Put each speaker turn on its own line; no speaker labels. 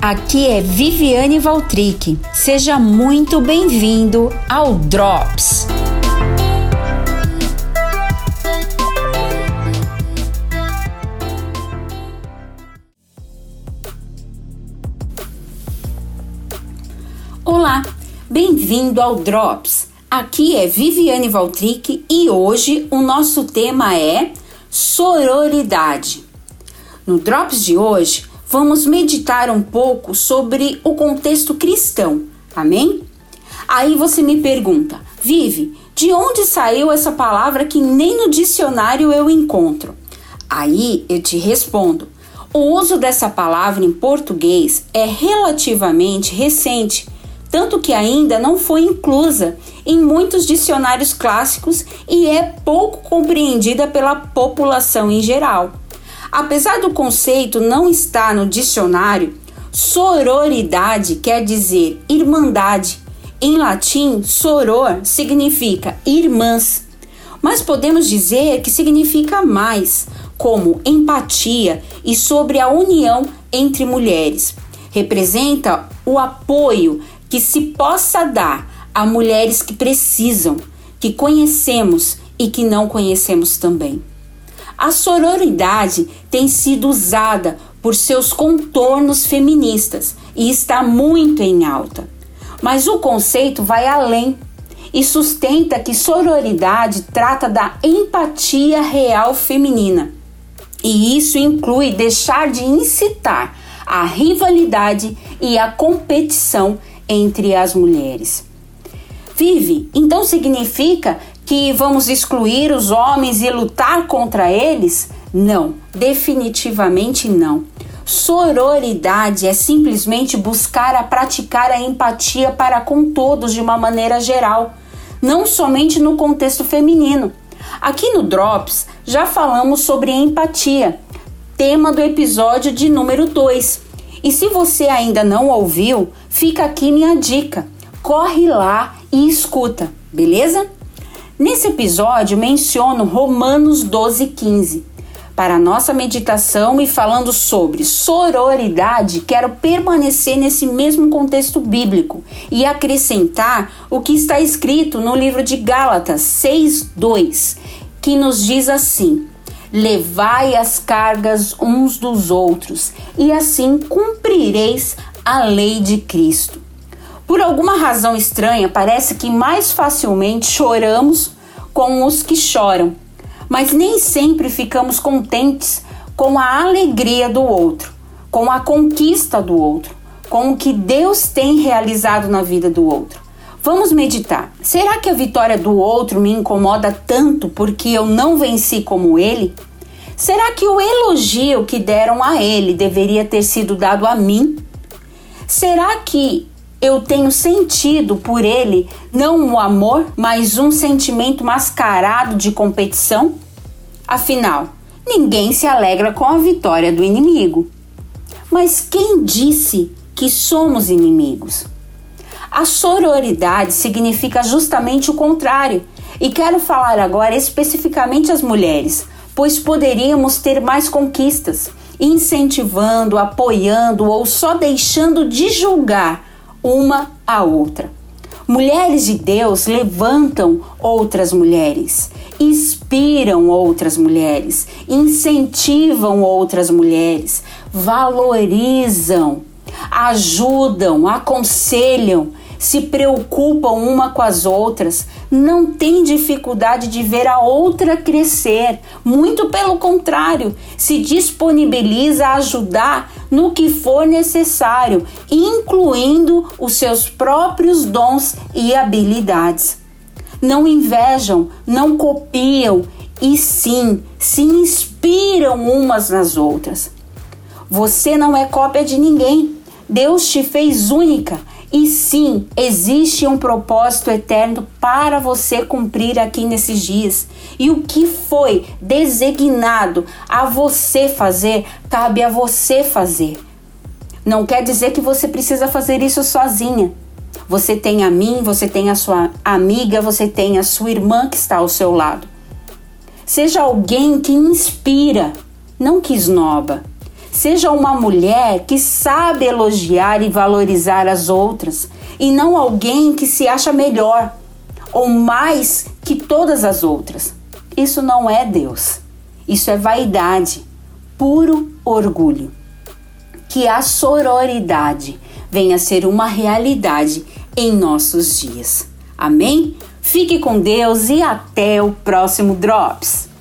Aqui é Viviane Valtric. Seja muito bem-vindo ao Drops. Olá, bem-vindo ao Drops. Aqui é Viviane Valtric e hoje o nosso tema é sororidade. No Drops de hoje, vamos meditar um pouco sobre o contexto cristão. Amém? Aí você me pergunta, Vive, de onde saiu essa palavra que nem no dicionário eu encontro? Aí eu te respondo. O uso dessa palavra em português é relativamente recente, tanto que ainda não foi inclusa em muitos dicionários clássicos e é pouco compreendida pela população em geral. Apesar do conceito não estar no dicionário, sororidade quer dizer irmandade. Em latim, soror significa irmãs, mas podemos dizer que significa mais, como empatia e sobre a união entre mulheres. Representa o apoio que se possa dar a mulheres que precisam, que conhecemos e que não conhecemos também. A sororidade tem sido usada por seus contornos feministas e está muito em alta. Mas o conceito vai além e sustenta que sororidade trata da empatia real feminina. E isso inclui deixar de incitar a rivalidade e a competição entre as mulheres. Vive, então significa que vamos excluir os homens e lutar contra eles? Não, definitivamente não. Sororidade é simplesmente buscar a praticar a empatia para com todos de uma maneira geral, não somente no contexto feminino. Aqui no Drops já falamos sobre empatia, tema do episódio de número 2. E se você ainda não ouviu, fica aqui minha dica. Corre lá e escuta, beleza? Nesse episódio menciono Romanos 12:15. Para nossa meditação e falando sobre sororidade, quero permanecer nesse mesmo contexto bíblico e acrescentar o que está escrito no livro de Gálatas 6:2, que nos diz assim: Levai as cargas uns dos outros, e assim cumprireis a lei de Cristo. Por alguma razão estranha, parece que mais facilmente choramos com os que choram, mas nem sempre ficamos contentes com a alegria do outro, com a conquista do outro, com o que Deus tem realizado na vida do outro. Vamos meditar. Será que a vitória do outro me incomoda tanto porque eu não venci como ele? Será que o elogio que deram a ele deveria ter sido dado a mim? Será que eu tenho sentido por ele não o amor, mas um sentimento mascarado de competição? Afinal, ninguém se alegra com a vitória do inimigo. Mas quem disse que somos inimigos? A sororidade significa justamente o contrário, e quero falar agora especificamente às mulheres, pois poderíamos ter mais conquistas, incentivando, apoiando ou só deixando de julgar uma a outra. Mulheres de Deus levantam outras mulheres, inspiram outras mulheres, incentivam outras mulheres, valorizam, ajudam, aconselham se preocupam uma com as outras, não tem dificuldade de ver a outra crescer, muito pelo contrário, se disponibiliza a ajudar no que for necessário, incluindo os seus próprios dons e habilidades. Não invejam, não copiam e sim se inspiram umas nas outras. Você não é cópia de ninguém. Deus te fez única e sim, existe um propósito eterno para você cumprir aqui nesses dias. E o que foi designado a você fazer, cabe a você fazer. Não quer dizer que você precisa fazer isso sozinha. Você tem a mim, você tem a sua amiga, você tem a sua irmã que está ao seu lado. Seja alguém que inspira, não que esnoba. Seja uma mulher que sabe elogiar e valorizar as outras e não alguém que se acha melhor ou mais que todas as outras. Isso não é Deus. Isso é vaidade, puro orgulho. Que a sororidade venha a ser uma realidade em nossos dias. Amém? Fique com Deus e até o próximo Drops!